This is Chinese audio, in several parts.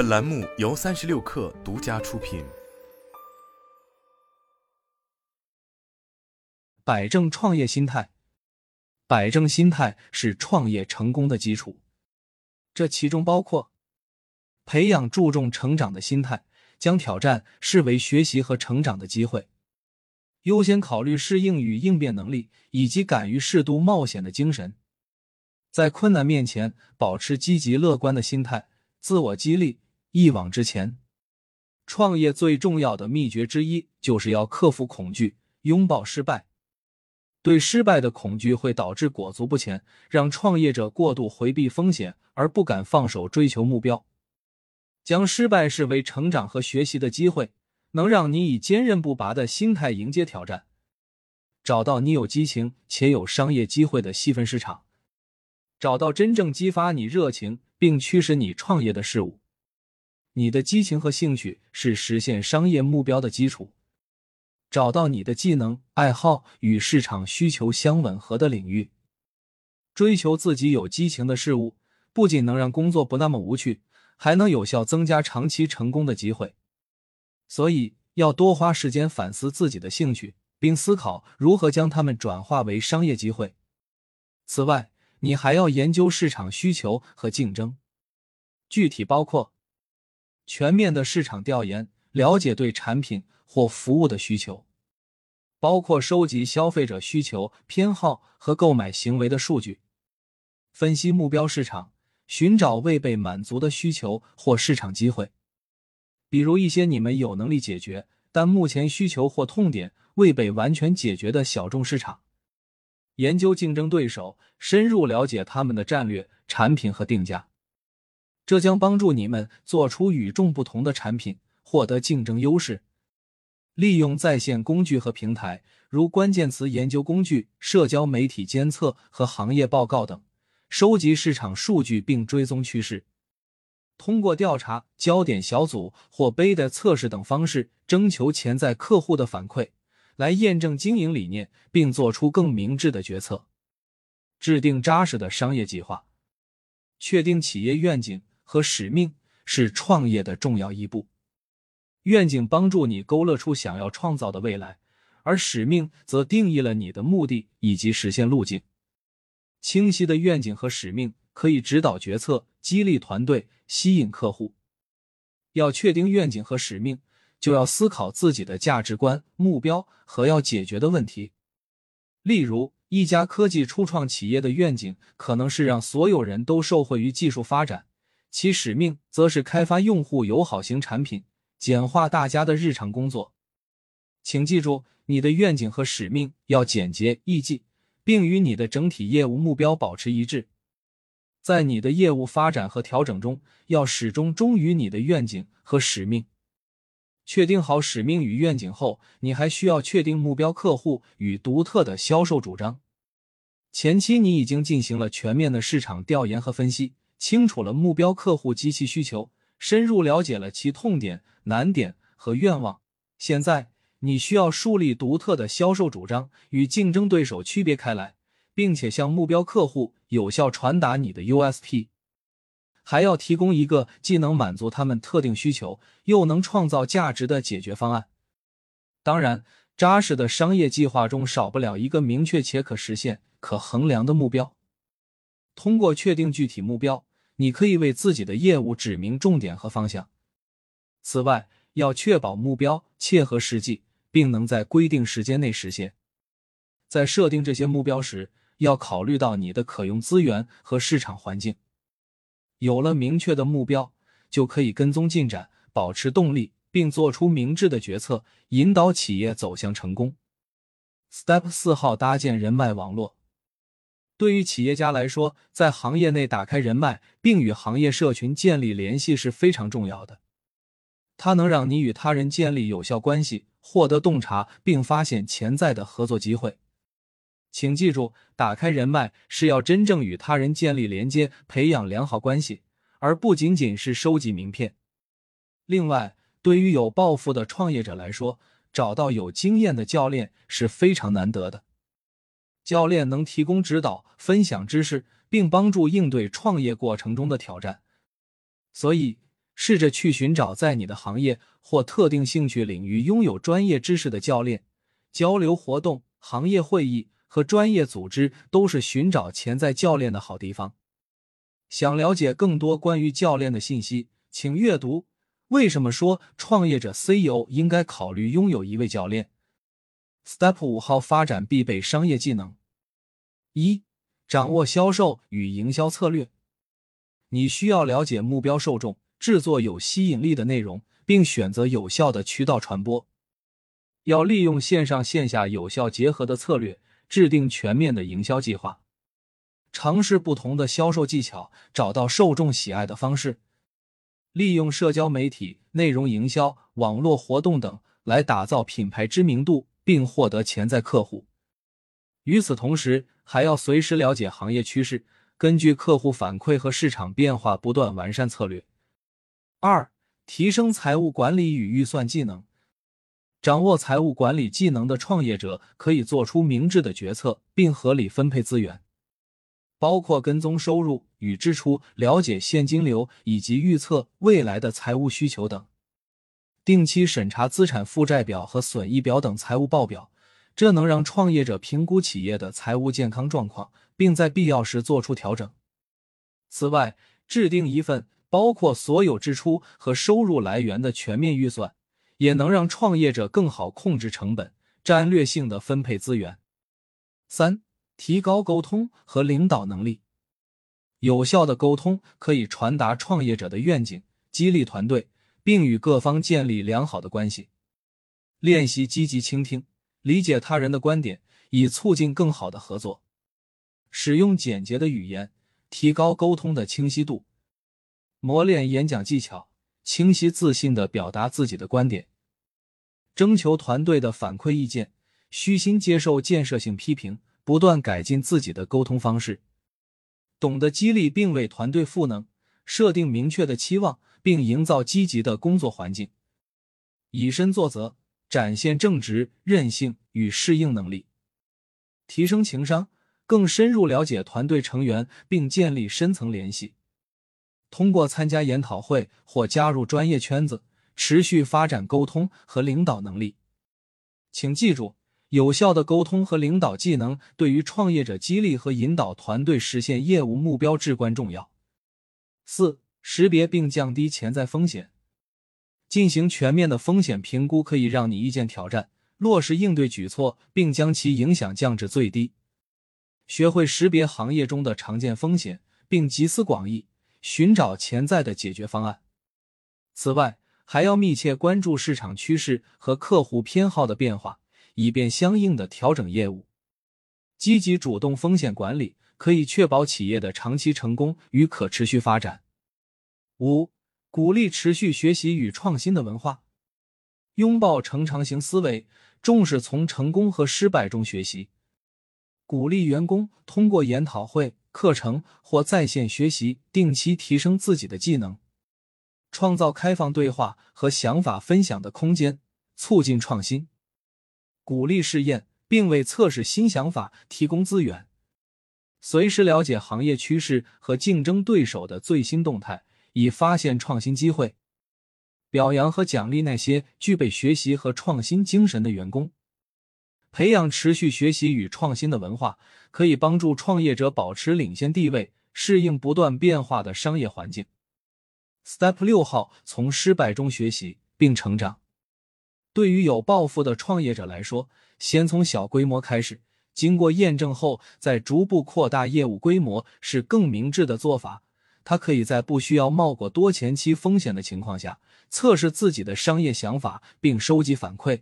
本栏目由三十六氪独家出品。摆正创业心态，摆正心态是创业成功的基础。这其中包括培养注重成长的心态，将挑战视为学习和成长的机会，优先考虑适应与应变能力，以及敢于适度冒险的精神。在困难面前，保持积极乐观的心态，自我激励，一往直前。创业最重要的秘诀之一，就是要克服恐惧，拥抱失败。对失败的恐惧会导致裹足不前，让创业者过度回避风险，而不敢放手追求目标。将失败视为成长和学习的机会，能让你以坚韧不拔的心态迎接挑战，找到你有激情且有商业机会的细分市场。找到真正激发你热情并驱使你创业的事物，你的激情和兴趣是实现商业目标的基础。找到你的技能、爱好与市场需求相吻合的领域，追求自己有激情的事物，不仅能让工作不那么无趣，还能有效增加长期成功的机会。所以，要多花时间反思自己的兴趣，并思考如何将它们转化为商业机会。此外，你还要研究市场需求和竞争，具体包括全面的市场调研，了解对产品或服务的需求，包括收集消费者需求、偏好和购买行为的数据，分析目标市场，寻找未被满足的需求或市场机会，比如一些你们有能力解决，但目前需求或痛点未被完全解决的小众市场。研究竞争对手，深入了解他们的战略、产品和定价，这将帮助你们做出与众不同的产品，获得竞争优势。利用在线工具和平台，如关键词研究工具、社交媒体监测和行业报告等，收集市场数据并追踪趋势。通过调查、焦点小组或 beta 测试等方式，征求潜在客户的反馈。来验证经营理念，并做出更明智的决策。制定扎实的商业计划，确定企业愿景和使命是创业的重要一步。愿景帮助你勾勒出想要创造的未来，而使命则定义了你的目的以及实现路径。清晰的愿景和使命可以指导决策、激励团队、吸引客户。要确定愿景和使命。就要思考自己的价值观、目标和要解决的问题。例如，一家科技初创企业的愿景可能是让所有人都受惠于技术发展，其使命则是开发用户友好型产品，简化大家的日常工作。请记住，你的愿景和使命要简洁易记，并与你的整体业务目标保持一致。在你的业务发展和调整中，要始终忠于你的愿景和使命。确定好使命与愿景后，你还需要确定目标客户与独特的销售主张。前期你已经进行了全面的市场调研和分析，清楚了目标客户及其需求，深入了解了其痛点、难点和愿望。现在你需要树立独特的销售主张，与竞争对手区别开来，并且向目标客户有效传达你的 USP。还要提供一个既能满足他们特定需求，又能创造价值的解决方案。当然，扎实的商业计划中少不了一个明确且可实现、可衡量的目标。通过确定具体目标，你可以为自己的业务指明重点和方向。此外，要确保目标切合实际，并能在规定时间内实现。在设定这些目标时，要考虑到你的可用资源和市场环境。有了明确的目标，就可以跟踪进展，保持动力，并做出明智的决策，引导企业走向成功。Step 四号：搭建人脉网络。对于企业家来说，在行业内打开人脉，并与行业社群建立联系是非常重要的。它能让你与他人建立有效关系，获得洞察，并发现潜在的合作机会。请记住，打开人脉是要真正与他人建立连接，培养良好关系，而不仅仅是收集名片。另外，对于有抱负的创业者来说，找到有经验的教练是非常难得的。教练能提供指导、分享知识，并帮助应对创业过程中的挑战。所以，试着去寻找在你的行业或特定兴趣领域拥有专业知识的教练。交流活动、行业会议和专业组织都是寻找潜在教练的好地方。想了解更多关于教练的信息，请阅读《为什么说创业者 CEO 应该考虑拥有一位教练》。Step 五号发展必备商业技能：一、掌握销售与营销策略。你需要了解目标受众，制作有吸引力的内容，并选择有效的渠道传播。要利用线上线下有效结合的策略，制定全面的营销计划。尝试不同的销售技巧，找到受众喜爱的方式，利用社交媒体、内容营销、网络活动等来打造品牌知名度，并获得潜在客户。与此同时，还要随时了解行业趋势，根据客户反馈和市场变化不断完善策略。二、提升财务管理与预算技能。掌握财务管理技能的创业者可以做出明智的决策，并合理分配资源。包括跟踪收入与支出、了解现金流以及预测未来的财务需求等，定期审查资产负债表和损益表等财务报表，这能让创业者评估企业的财务健康状况，并在必要时做出调整。此外，制定一份包括所有支出和收入来源的全面预算，也能让创业者更好控制成本，战略性的分配资源。三。提高沟通和领导能力，有效的沟通可以传达创业者的愿景，激励团队，并与各方建立良好的关系。练习积极倾听，理解他人的观点，以促进更好的合作。使用简洁的语言，提高沟通的清晰度。磨练演讲技巧，清晰自信的表达自己的观点。征求团队的反馈意见，虚心接受建设性批评。不断改进自己的沟通方式，懂得激励并为团队赋能，设定明确的期望，并营造积极的工作环境，以身作则，展现正直、韧性与适应能力，提升情商，更深入了解团队成员并建立深层联系，通过参加研讨会或加入专业圈子，持续发展沟通和领导能力。请记住。有效的沟通和领导技能对于创业者激励和引导团队实现业务目标至关重要。四、识别并降低潜在风险，进行全面的风险评估，可以让你预见挑战，落实应对举措，并将其影响降至最低。学会识别行业中的常见风险，并集思广益，寻找潜在的解决方案。此外，还要密切关注市场趋势和客户偏好的变化。以便相应的调整业务，积极主动风险管理可以确保企业的长期成功与可持续发展。五、鼓励持续学习与创新的文化，拥抱成长型思维，重视从成功和失败中学习，鼓励员工通过研讨会、课程或在线学习，定期提升自己的技能，创造开放对话和想法分享的空间，促进创新。鼓励试验，并为测试新想法提供资源，随时了解行业趋势和竞争对手的最新动态，以发现创新机会。表扬和奖励那些具备学习和创新精神的员工，培养持续学习与创新的文化，可以帮助创业者保持领先地位，适应不断变化的商业环境。Step 六号：从失败中学习并成长。对于有抱负的创业者来说，先从小规模开始，经过验证后再逐步扩大业务规模是更明智的做法。他可以在不需要冒过多前期风险的情况下，测试自己的商业想法并收集反馈。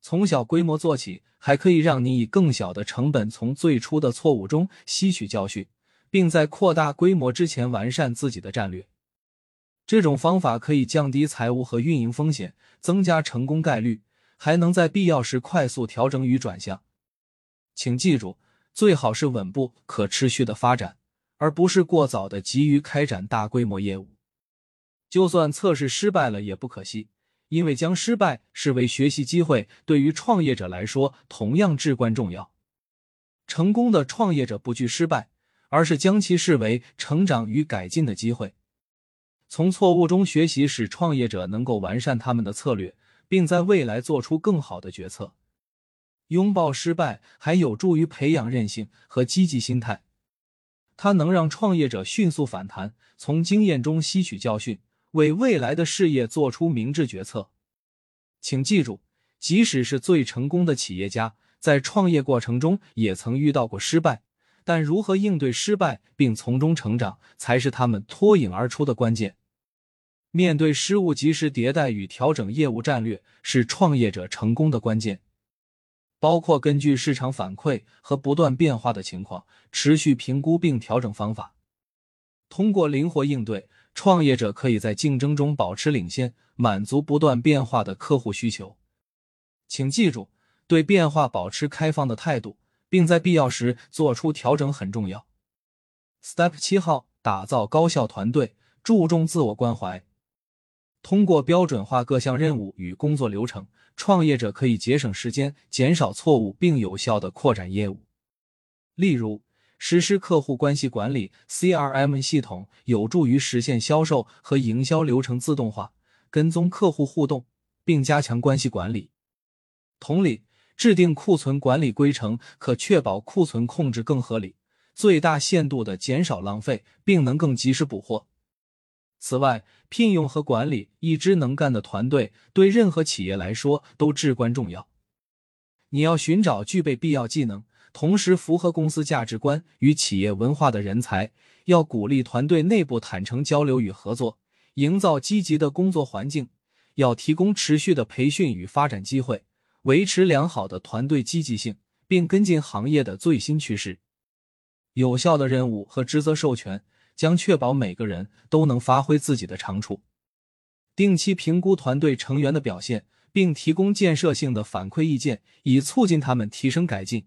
从小规模做起，还可以让你以更小的成本从最初的错误中吸取教训，并在扩大规模之前完善自己的战略。这种方法可以降低财务和运营风险，增加成功概率，还能在必要时快速调整与转向。请记住，最好是稳步可持续的发展，而不是过早的急于开展大规模业务。就算测试失败了也不可惜，因为将失败视为学习机会，对于创业者来说同样至关重要。成功的创业者不惧失败，而是将其视为成长与改进的机会。从错误中学习，使创业者能够完善他们的策略，并在未来做出更好的决策。拥抱失败还有助于培养韧性和积极心态，它能让创业者迅速反弹，从经验中吸取教训，为未来的事业做出明智决策。请记住，即使是最成功的企业家，在创业过程中也曾遇到过失败。但如何应对失败并从中成长，才是他们脱颖而出的关键。面对失误，及时迭代与调整业务战略，是创业者成功的关键。包括根据市场反馈和不断变化的情况，持续评估并调整方法。通过灵活应对，创业者可以在竞争中保持领先，满足不断变化的客户需求。请记住，对变化保持开放的态度。并在必要时做出调整很重要。Step 七号：打造高效团队，注重自我关怀。通过标准化各项任务与工作流程，创业者可以节省时间、减少错误，并有效的扩展业务。例如，实施客户关系管理 （CRM） 系统，有助于实现销售和营销流程自动化，跟踪客户互动，并加强关系管理。同理。制定库存管理规程，可确保库存控制更合理，最大限度的减少浪费，并能更及时补货。此外，聘用和管理一支能干的团队，对任何企业来说都至关重要。你要寻找具备必要技能，同时符合公司价值观与企业文化的人才。要鼓励团队内部坦诚交流与合作，营造积极的工作环境。要提供持续的培训与发展机会。维持良好的团队积极性，并跟进行业的最新趋势。有效的任务和职责授权将确保每个人都能发挥自己的长处。定期评估团队成员的表现，并提供建设性的反馈意见，以促进他们提升改进。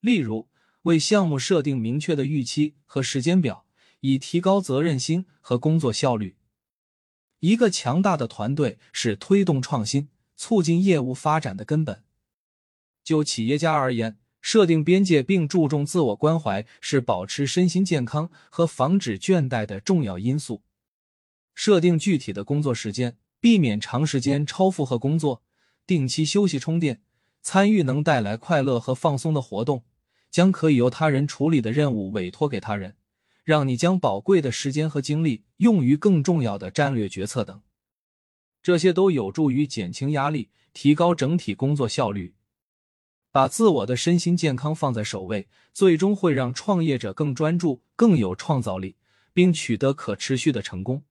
例如，为项目设定明确的预期和时间表，以提高责任心和工作效率。一个强大的团队是推动创新。促进业务发展的根本。就企业家而言，设定边界并注重自我关怀是保持身心健康和防止倦怠的重要因素。设定具体的工作时间，避免长时间超负荷工作，定期休息充电，参与能带来快乐和放松的活动，将可以由他人处理的任务委托给他人，让你将宝贵的时间和精力用于更重要的战略决策等。这些都有助于减轻压力，提高整体工作效率。把自我的身心健康放在首位，最终会让创业者更专注、更有创造力，并取得可持续的成功。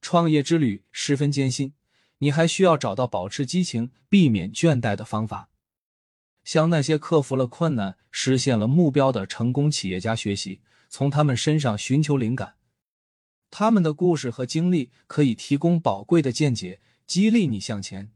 创业之旅十分艰辛，你还需要找到保持激情、避免倦怠的方法。向那些克服了困难、实现了目标的成功企业家学习，从他们身上寻求灵感。他们的故事和经历可以提供宝贵的见解，激励你向前。